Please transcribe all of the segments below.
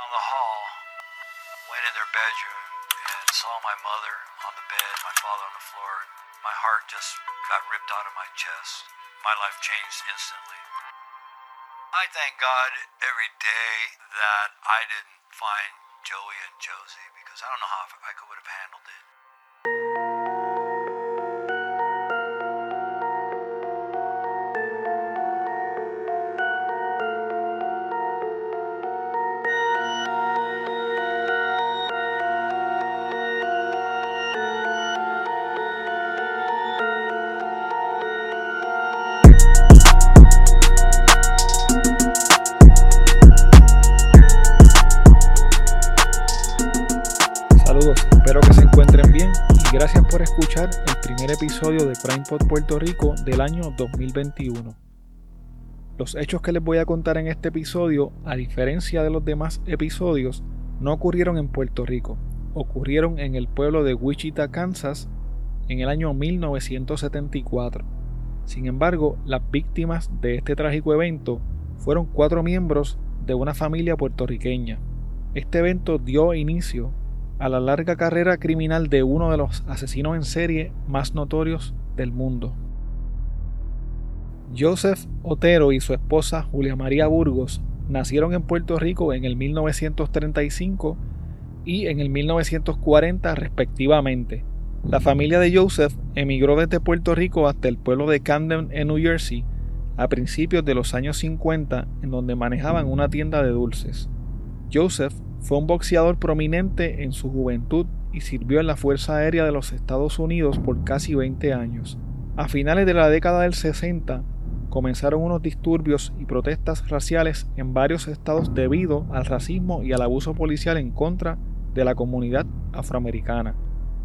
Down the hall, went in their bedroom and saw my mother on the bed, my father on the floor. My heart just got ripped out of my chest. My life changed instantly. I thank God every day that I didn't find Joey and Josie because I don't know how I could would have handled it. Episodio de Crime Pod Puerto Rico del año 2021. Los hechos que les voy a contar en este episodio, a diferencia de los demás episodios, no ocurrieron en Puerto Rico, ocurrieron en el pueblo de Wichita, Kansas, en el año 1974. Sin embargo, las víctimas de este trágico evento fueron cuatro miembros de una familia puertorriqueña. Este evento dio inicio a la larga carrera criminal de uno de los asesinos en serie más notorios del mundo. Joseph Otero y su esposa Julia María Burgos nacieron en Puerto Rico en el 1935 y en el 1940 respectivamente. La familia de Joseph emigró desde Puerto Rico hasta el pueblo de Camden en New Jersey a principios de los años 50 en donde manejaban una tienda de dulces. Joseph fue un boxeador prominente en su juventud y sirvió en la Fuerza Aérea de los Estados Unidos por casi 20 años. A finales de la década del 60 comenzaron unos disturbios y protestas raciales en varios estados debido al racismo y al abuso policial en contra de la comunidad afroamericana.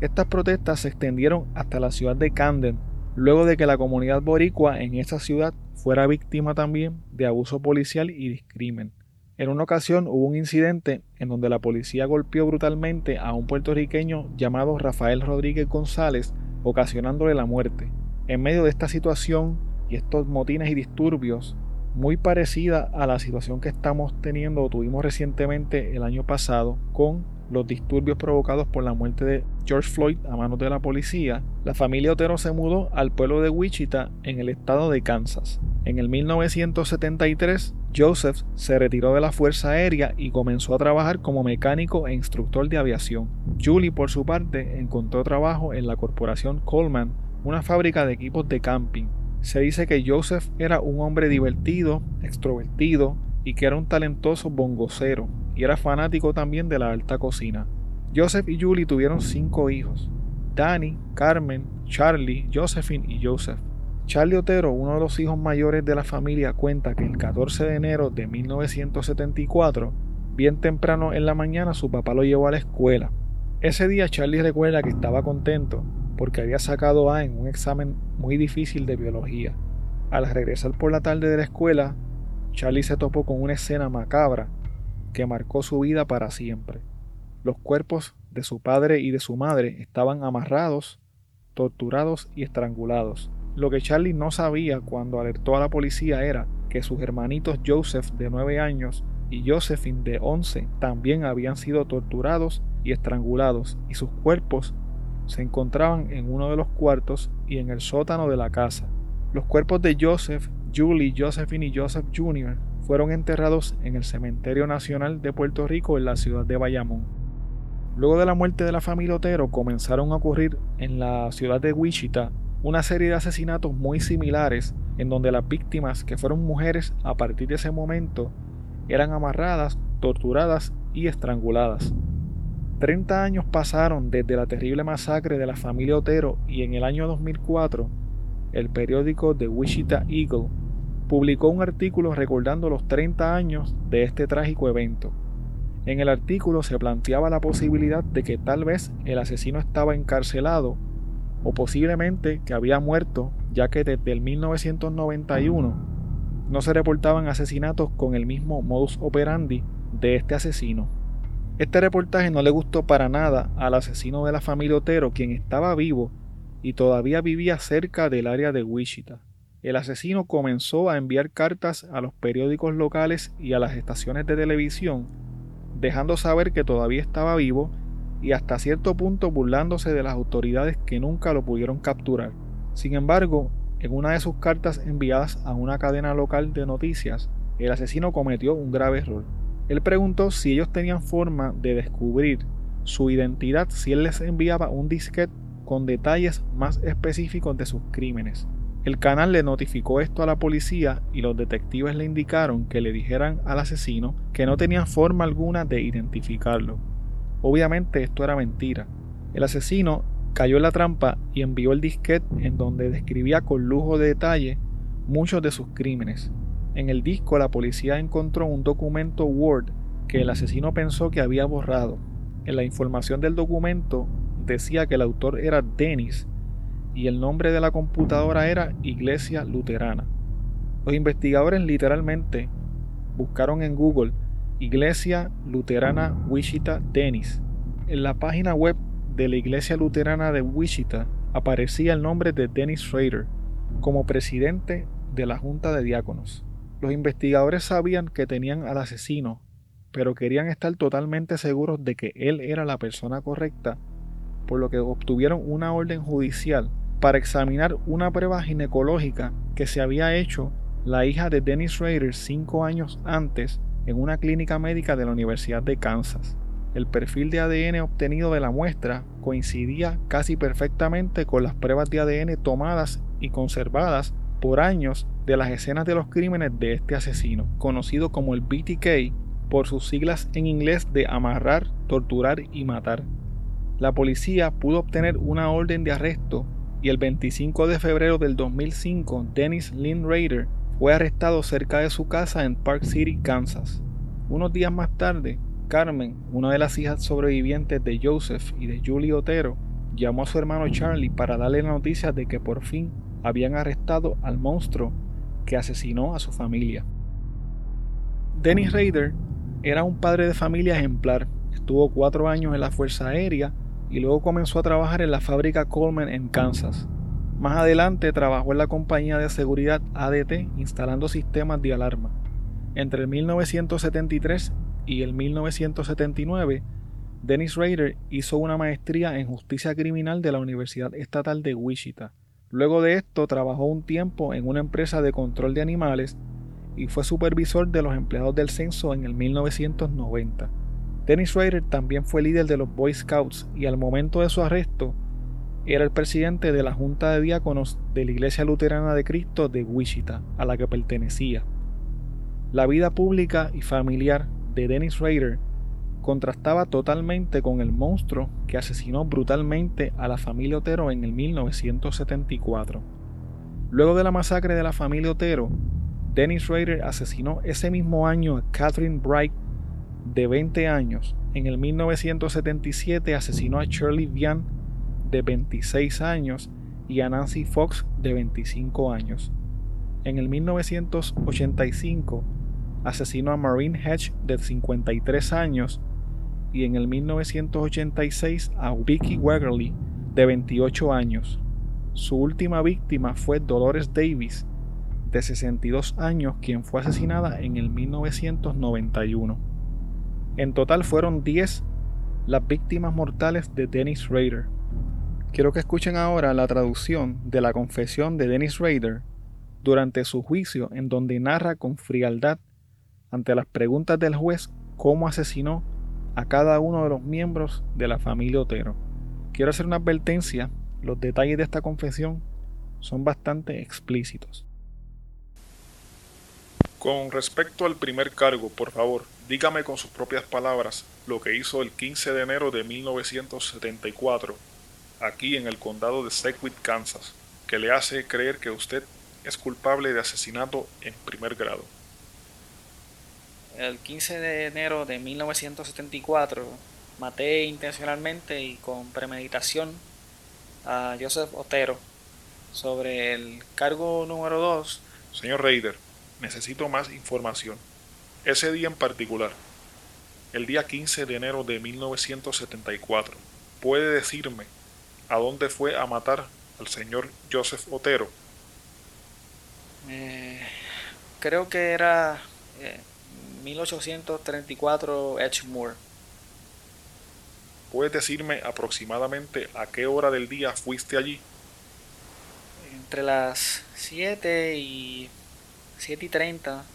Estas protestas se extendieron hasta la ciudad de Camden, luego de que la comunidad boricua en esa ciudad fuera víctima también de abuso policial y discrimen. En una ocasión hubo un incidente en donde la policía golpeó brutalmente a un puertorriqueño llamado Rafael Rodríguez González, ocasionándole la muerte. En medio de esta situación y estos motines y disturbios, muy parecida a la situación que estamos teniendo o tuvimos recientemente el año pasado con los disturbios provocados por la muerte de George Floyd a manos de la policía, la familia Otero se mudó al pueblo de Wichita en el estado de Kansas. En el 1973, Joseph se retiró de la Fuerza Aérea y comenzó a trabajar como mecánico e instructor de aviación. Julie, por su parte, encontró trabajo en la corporación Coleman, una fábrica de equipos de camping. Se dice que Joseph era un hombre divertido, extrovertido y que era un talentoso bongocero y era fanático también de la alta cocina. Joseph y Julie tuvieron cinco hijos: Danny, Carmen, Charlie, Josephine y Joseph. Charlie Otero, uno de los hijos mayores de la familia, cuenta que el 14 de enero de 1974, bien temprano en la mañana, su papá lo llevó a la escuela. Ese día Charlie recuerda que estaba contento porque había sacado A en un examen muy difícil de biología. Al regresar por la tarde de la escuela, Charlie se topó con una escena macabra que marcó su vida para siempre. Los cuerpos de su padre y de su madre estaban amarrados, torturados y estrangulados. Lo que Charlie no sabía cuando alertó a la policía era que sus hermanitos Joseph de 9 años y Josephine de 11 también habían sido torturados y estrangulados y sus cuerpos se encontraban en uno de los cuartos y en el sótano de la casa. Los cuerpos de Joseph, Julie, Josephine y Joseph Jr. fueron enterrados en el Cementerio Nacional de Puerto Rico en la ciudad de Bayamón. Luego de la muerte de la familia Otero comenzaron a ocurrir en la ciudad de Wichita una serie de asesinatos muy similares en donde las víctimas, que fueron mujeres a partir de ese momento, eran amarradas, torturadas y estranguladas. 30 años pasaron desde la terrible masacre de la familia Otero y en el año 2004 el periódico The Wichita Eagle publicó un artículo recordando los 30 años de este trágico evento. En el artículo se planteaba la posibilidad de que tal vez el asesino estaba encarcelado o posiblemente que había muerto, ya que desde el 1991 no se reportaban asesinatos con el mismo modus operandi de este asesino. Este reportaje no le gustó para nada al asesino de la familia Otero, quien estaba vivo y todavía vivía cerca del área de Wichita. El asesino comenzó a enviar cartas a los periódicos locales y a las estaciones de televisión dejando saber que todavía estaba vivo y hasta cierto punto burlándose de las autoridades que nunca lo pudieron capturar. Sin embargo, en una de sus cartas enviadas a una cadena local de noticias, el asesino cometió un grave error. Él preguntó si ellos tenían forma de descubrir su identidad si él les enviaba un disquete con detalles más específicos de sus crímenes. El canal le notificó esto a la policía y los detectives le indicaron que le dijeran al asesino que no tenían forma alguna de identificarlo. Obviamente esto era mentira. El asesino cayó en la trampa y envió el disquete en donde describía con lujo de detalle muchos de sus crímenes. En el disco la policía encontró un documento Word que el asesino pensó que había borrado. En la información del documento decía que el autor era Dennis y el nombre de la computadora era Iglesia Luterana. Los investigadores literalmente buscaron en Google Iglesia Luterana Wichita Dennis. En la página web de la Iglesia Luterana de Wichita aparecía el nombre de Dennis Schrader como presidente de la Junta de Diáconos. Los investigadores sabían que tenían al asesino, pero querían estar totalmente seguros de que él era la persona correcta, por lo que obtuvieron una orden judicial para examinar una prueba ginecológica que se había hecho la hija de Dennis Schrader cinco años antes en una clínica médica de la Universidad de Kansas. El perfil de ADN obtenido de la muestra coincidía casi perfectamente con las pruebas de ADN tomadas y conservadas por años de las escenas de los crímenes de este asesino, conocido como el BTK por sus siglas en inglés de amarrar, torturar y matar. La policía pudo obtener una orden de arresto y el 25 de febrero del 2005 Dennis Lynn Rader fue arrestado cerca de su casa en Park City, Kansas. Unos días más tarde, Carmen, una de las hijas sobrevivientes de Joseph y de Julie Otero, llamó a su hermano Charlie para darle la noticia de que por fin habían arrestado al monstruo que asesinó a su familia. Dennis Rader era un padre de familia ejemplar. Estuvo cuatro años en la Fuerza Aérea y luego comenzó a trabajar en la fábrica Coleman en Kansas. Más adelante trabajó en la compañía de seguridad ADT instalando sistemas de alarma. Entre el 1973 y el 1979, Dennis Rader hizo una maestría en justicia criminal de la Universidad Estatal de Wichita. Luego de esto trabajó un tiempo en una empresa de control de animales y fue supervisor de los empleados del censo en el 1990. Dennis Rader también fue líder de los Boy Scouts y al momento de su arresto era el presidente de la Junta de Diáconos de la Iglesia Luterana de Cristo de Wichita, a la que pertenecía. La vida pública y familiar de Dennis Rader contrastaba totalmente con el monstruo que asesinó brutalmente a la familia Otero en el 1974. Luego de la masacre de la familia Otero, Dennis Rader asesinó ese mismo año a Catherine Bright, de 20 años. En el 1977 asesinó a Shirley Vian, de 26 años, y a Nancy Fox, de 25 años. En el 1985 asesinó a Marine Hedge, de 53 años, y en el 1986 a Vicky Wegerly, de 28 años. Su última víctima fue Dolores Davis, de 62 años, quien fue asesinada en el 1991. En total fueron 10 las víctimas mortales de Dennis Rader. Quiero que escuchen ahora la traducción de la confesión de Dennis Rader durante su juicio en donde narra con frialdad ante las preguntas del juez cómo asesinó a cada uno de los miembros de la familia Otero. Quiero hacer una advertencia, los detalles de esta confesión son bastante explícitos. Con respecto al primer cargo, por favor, dígame con sus propias palabras lo que hizo el 15 de enero de 1974 aquí en el condado de Seguin, Kansas, que le hace creer que usted es culpable de asesinato en primer grado. El 15 de enero de 1974 maté intencionalmente y con premeditación a Joseph Otero. Sobre el cargo número 2. Señor Raider, necesito más información. Ese día en particular, el día 15 de enero de 1974, ¿puede decirme a dónde fue a matar al señor Joseph Otero? Eh, creo que era eh, 1834 Edgemoor. ¿Puedes decirme aproximadamente a qué hora del día fuiste allí? Entre las 7 y 7 y 30.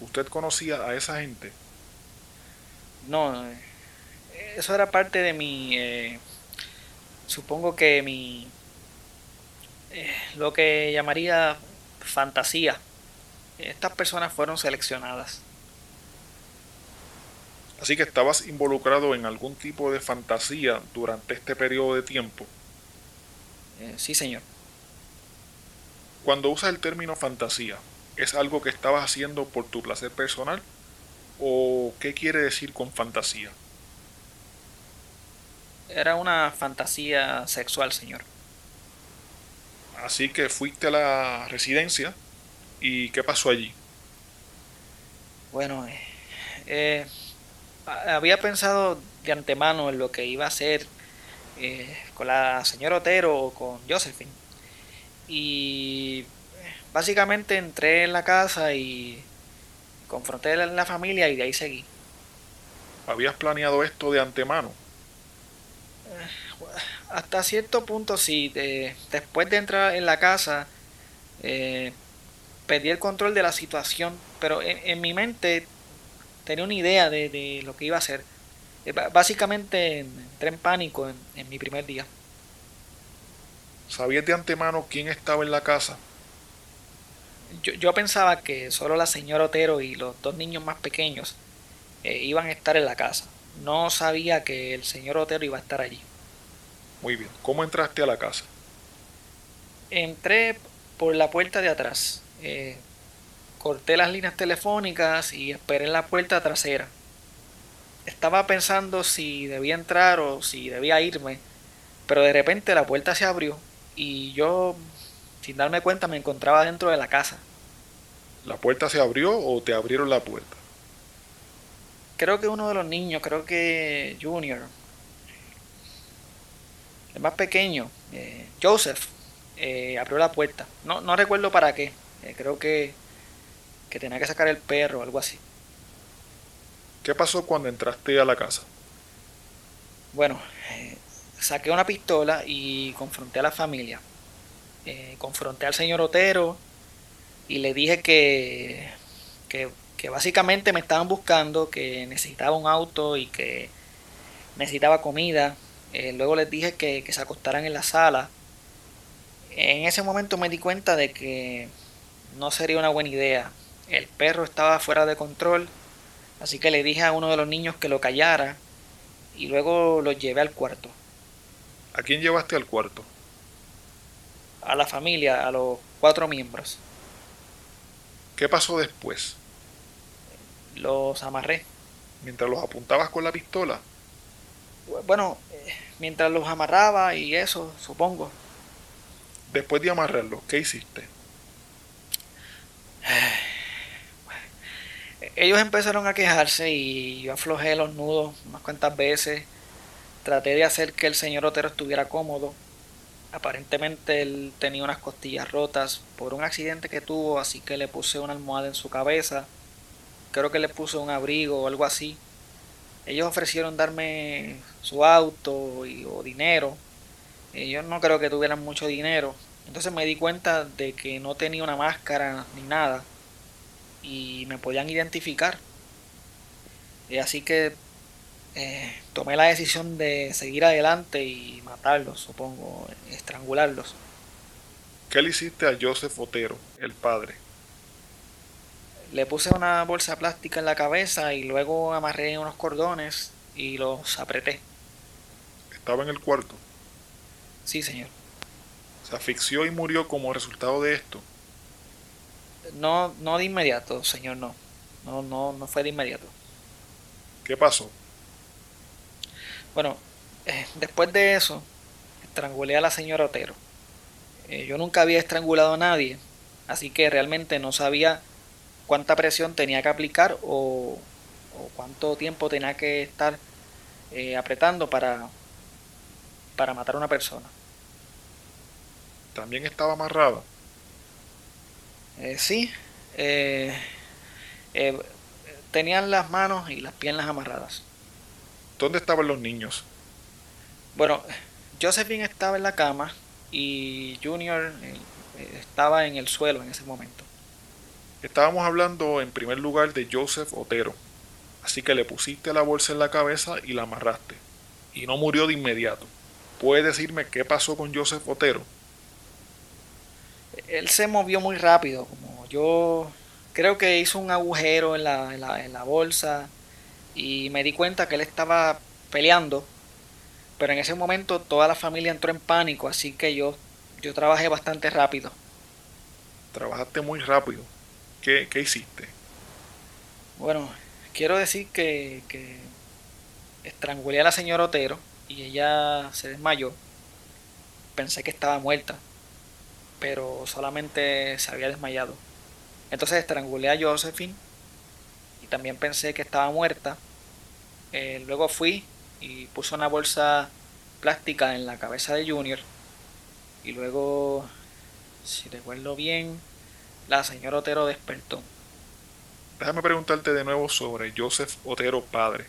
¿Usted conocía a esa gente? No, eso era parte de mi... Eh, supongo que mi... Eh, lo que llamaría fantasía. Estas personas fueron seleccionadas. Así que estabas involucrado en algún tipo de fantasía durante este periodo de tiempo. Eh, sí, señor. Cuando usas el término fantasía, ¿es algo que estabas haciendo por tu placer personal? ¿O qué quiere decir con fantasía? Era una fantasía sexual, señor. Así que fuiste a la residencia y ¿qué pasó allí? Bueno, eh, eh, había pensado de antemano en lo que iba a hacer eh, con la señora Otero o con Josephine. Y básicamente entré en la casa y confronté a la familia y de ahí seguí. ¿Habías planeado esto de antemano? hasta cierto punto sí. después de entrar en la casa, eh, perdí el control de la situación, pero en, mi mente tenía una idea de, lo que iba a hacer. Eh, básicamente entré en pánico en, mi primer día. ¿Sabías de antemano quién estaba en la casa? Yo, yo, pensaba que solo la señora Otero y los dos niños más pequeños eh, iban a estar en la casa. No sabía que el señor Otero iba a estar allí. Muy bien. ¿Cómo entraste a la casa? Entré por la puerta de atrás. Eh, corté las líneas telefónicas y esperé en la puerta trasera. Estaba pensando si debía entrar o si debía irme, pero de repente la puerta se abrió y yo, sin darme cuenta, me encontraba dentro de la casa. ¿La puerta se abrió o te abrieron la puerta? Creo que uno de los niños, creo que Junior, el más pequeño, eh, Joseph, eh, abrió la puerta. No, no recuerdo para qué. Eh, creo que, que tenía que sacar el perro o algo así. ¿Qué pasó cuando entraste a la casa? Bueno, saqué una pistola y confronté a la familia. Confronté al señor Otero y le dije que, que, que básicamente me estaban buscando, que necesitaba un auto y que necesitaba comida eh, luego les dije que, se acostaran en la sala. En ese momento me di cuenta de que no sería una buena idea. El perro estaba fuera de control, así que le dije a uno de los niños que lo callara y luego lo llevé al cuarto. ¿A quién llevaste al cuarto? A la familia, a los cuatro miembros. ¿Qué pasó después? Los amarré. ¿Mientras los apuntabas con la pistola? Bueno, mientras los amarraba y eso, supongo. Después de amarrarlos, ¿qué hiciste? Ellos empezaron a quejarse y yo aflojé los nudos unas cuantas veces. Traté de hacer que el señor Otero estuviera cómodo. Aparentemente él tenía unas costillas rotas por un accidente que tuvo, así que le puse una almohada en su cabeza. Creo que le puse un abrigo o algo así ellos ofrecieron darme su auto y, o dinero. Yo no creo que tuvieran mucho dinero. Entonces me di cuenta de que no tenía una máscara ni nada. Y me podían identificar. Así que eh, tomé la decisión de seguir adelante y matarlos, supongo, estrangularlos. ¿Qué le hiciste a Joseph Otero, el padre? Le puse una bolsa plástica en la cabeza y luego amarré unos cordones y los apreté. ¿Estaba en el cuarto? Sí, señor. ¿Se asfixió y murió como resultado de esto? No, no de inmediato, señor, no. No, no, no fue de inmediato. ¿Qué pasó? Bueno, eh, después de eso, estrangulé a la señora Otero. Eh, yo nunca había estrangulado a nadie, así que realmente no sabía cuánta presión tenía que aplicar o, cuánto tiempo tenía que estar eh, apretando para, para matar a una persona. ¿También estaba amarrada? Eh, sí. Eh, tenían las manos y las piernas amarradas. ¿Dónde estaban los niños? Bueno, Josephine estaba en la cama y Junior eh, estaba en el suelo en ese momento. Estábamos hablando en primer lugar de Joseph Otero, así que le pusiste la bolsa en la cabeza y la amarraste, y no murió de inmediato. ¿Puedes decirme qué pasó con Joseph Otero? Él se movió muy rápido, como yo creo que hizo un agujero en la, en la bolsa y me di cuenta que él estaba peleando pero en ese momento toda la familia entró en pánico, así que yo, yo trabajé bastante rápido. Trabajaste muy rápido. ¿Qué, hiciste? Bueno, quiero decir que, que estrangulé a la señora Otero y ella se desmayó. Pensé que estaba muerta, pero solamente se había desmayado. Entonces estrangulé a Josephine también pensé que estaba muerta. Eh, luego fui y puso una bolsa plástica en la cabeza de Junior. Y luego, si recuerdo bien, la señora Otero despertó. Déjame preguntarte de nuevo sobre Joseph Otero padre.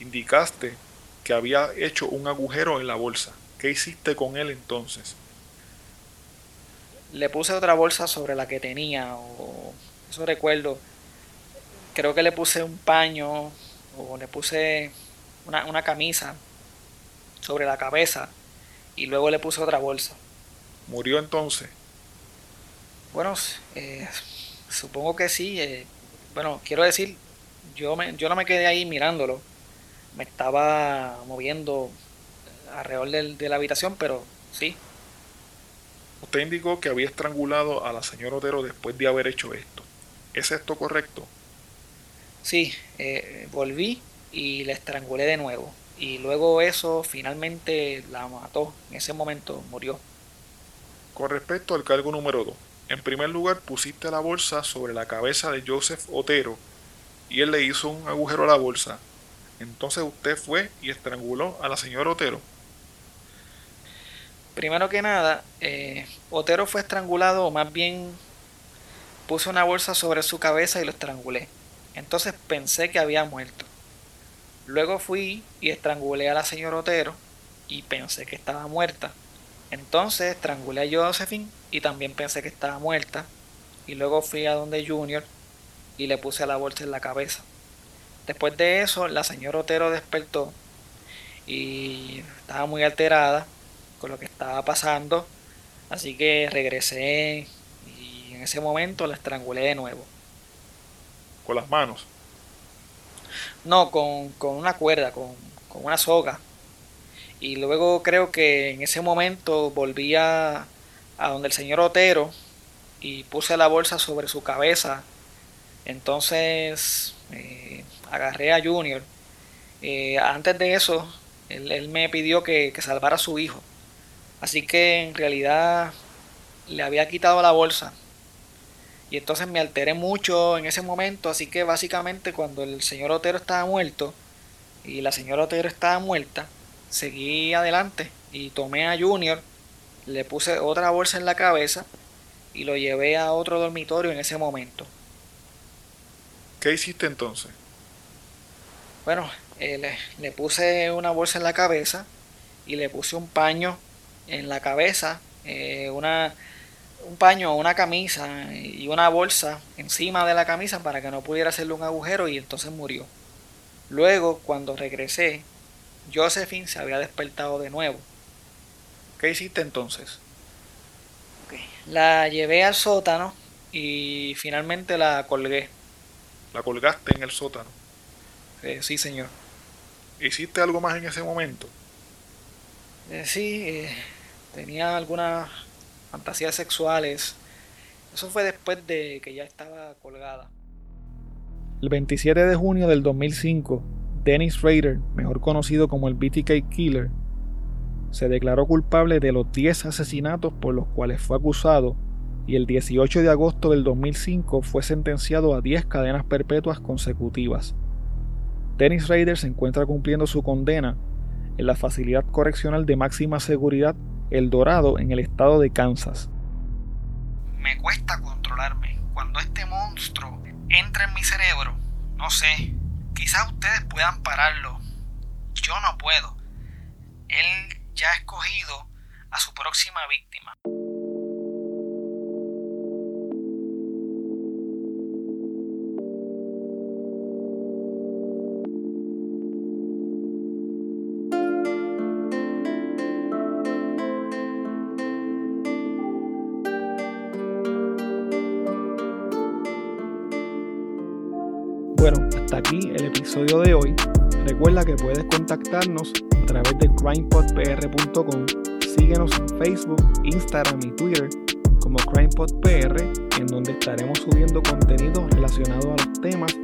Indicaste que había hecho un agujero en la bolsa. ¿Qué hiciste con él entonces? Le puse otra bolsa sobre la que tenía, o eso recuerdo. Creo que le puse un paño, o le puse una, camisa sobre la cabeza y luego le puse otra bolsa. ¿Murió entonces? Bueno, eh, supongo que sí. Eh, bueno, quiero decir, yo, me, yo no me quedé ahí mirándolo. Me estaba moviendo alrededor de la habitación, pero sí. Usted indicó que había estrangulado a la señora Otero después de haber hecho esto. ¿Es esto correcto? Sí, eh, volví y la estrangulé de nuevo. Y luego eso finalmente la mató. En ese momento murió. Con respecto al cargo número 2, en primer lugar pusiste la bolsa sobre la cabeza de Joseph Otero y él le hizo un agujero a la bolsa. Entonces usted fue y estranguló a la señora Otero. Primero que nada, eh, Otero fue estrangulado, o más bien puse una bolsa sobre su cabeza y lo estrangulé. Entonces pensé que había muerto. Luego fui y estrangulé a la señora Otero y pensé que estaba muerta. Entonces estrangulé a Josephine y también pensé que estaba muerta. Y luego fui a donde Junior y le puse la bolsa en la cabeza. Después de eso, la señora Otero despertó y estaba muy alterada con lo que estaba pasando. Así que regresé y en ese momento la estrangulé de nuevo. ¿Con las manos? No, con, una cuerda, con, una soga. Y luego creo que en ese momento volví a, donde el señor Otero y puse la bolsa sobre su cabeza. Entonces eh, agarré a Junior. Eh, antes de eso, él, me pidió que, que, salvara a su hijo. Así que en realidad le había quitado la bolsa y entonces me alteré mucho en ese momento, así que básicamente cuando el señor Otero estaba muerto y la señora Otero estaba muerta, seguí adelante y tomé a Junior, le puse otra bolsa en la cabeza y lo llevé a otro dormitorio en ese momento. ¿Qué hiciste entonces? Bueno, eh, le, puse una bolsa en la cabeza y le puse un paño en la cabeza, eh, una un paño, una camisa y una bolsa encima de la camisa para que no pudiera hacerle un agujero y entonces murió. Luego, cuando regresé, Josephine se había despertado de nuevo. ¿Qué hiciste entonces? La llevé al sótano y finalmente la colgué. ¿La colgaste en el sótano? Eh, sí, señor. ¿Hiciste algo más en ese momento? Eh, sí, eh, tenía algunas fantasías sexuales. Eso fue después de que ya estaba colgada. El 27 de junio del 2005, Dennis Rader, mejor conocido como el BTK Killer, se declaró culpable de los 10 asesinatos por los cuales fue acusado y el 18 de agosto del 2005 fue sentenciado a 10 cadenas perpetuas consecutivas. Dennis Rader se encuentra cumpliendo su condena en la facilidad correccional de máxima seguridad el Dorado en el estado de Kansas. Me cuesta controlarme. Cuando este monstruo entra en mi cerebro, No sé, quizás ustedes puedan pararlo. Yo no puedo. Él ya ha escogido a su próxima víctima. De hoy. Recuerda que puedes contactarnos a través de crimepodpr.com. Síguenos en Facebook, Instagram y Twitter como CrimePodPR, en donde estaremos subiendo contenido relacionado a los temas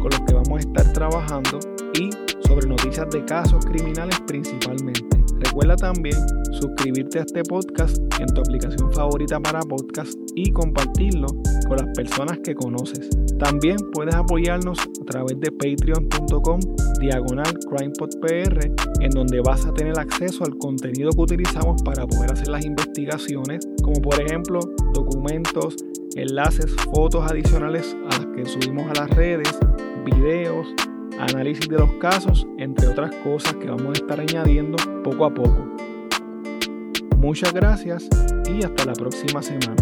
con los que vamos a estar trabajando y sobre noticias de casos criminales principalmente. Recuerda también suscribirte a este podcast en tu aplicación favorita para podcast y compartirlo con las personas que conoces. También puedes apoyarnos a través de patreon.com diagonal crimepodpr en donde vas a tener acceso al contenido que utilizamos para poder hacer las investigaciones, como por ejemplo documentos, enlaces, fotos adicionales a las que subimos a las redes, videos, análisis de los casos, entre otras cosas que vamos a estar añadiendo poco a poco. Muchas gracias y hasta la próxima semana.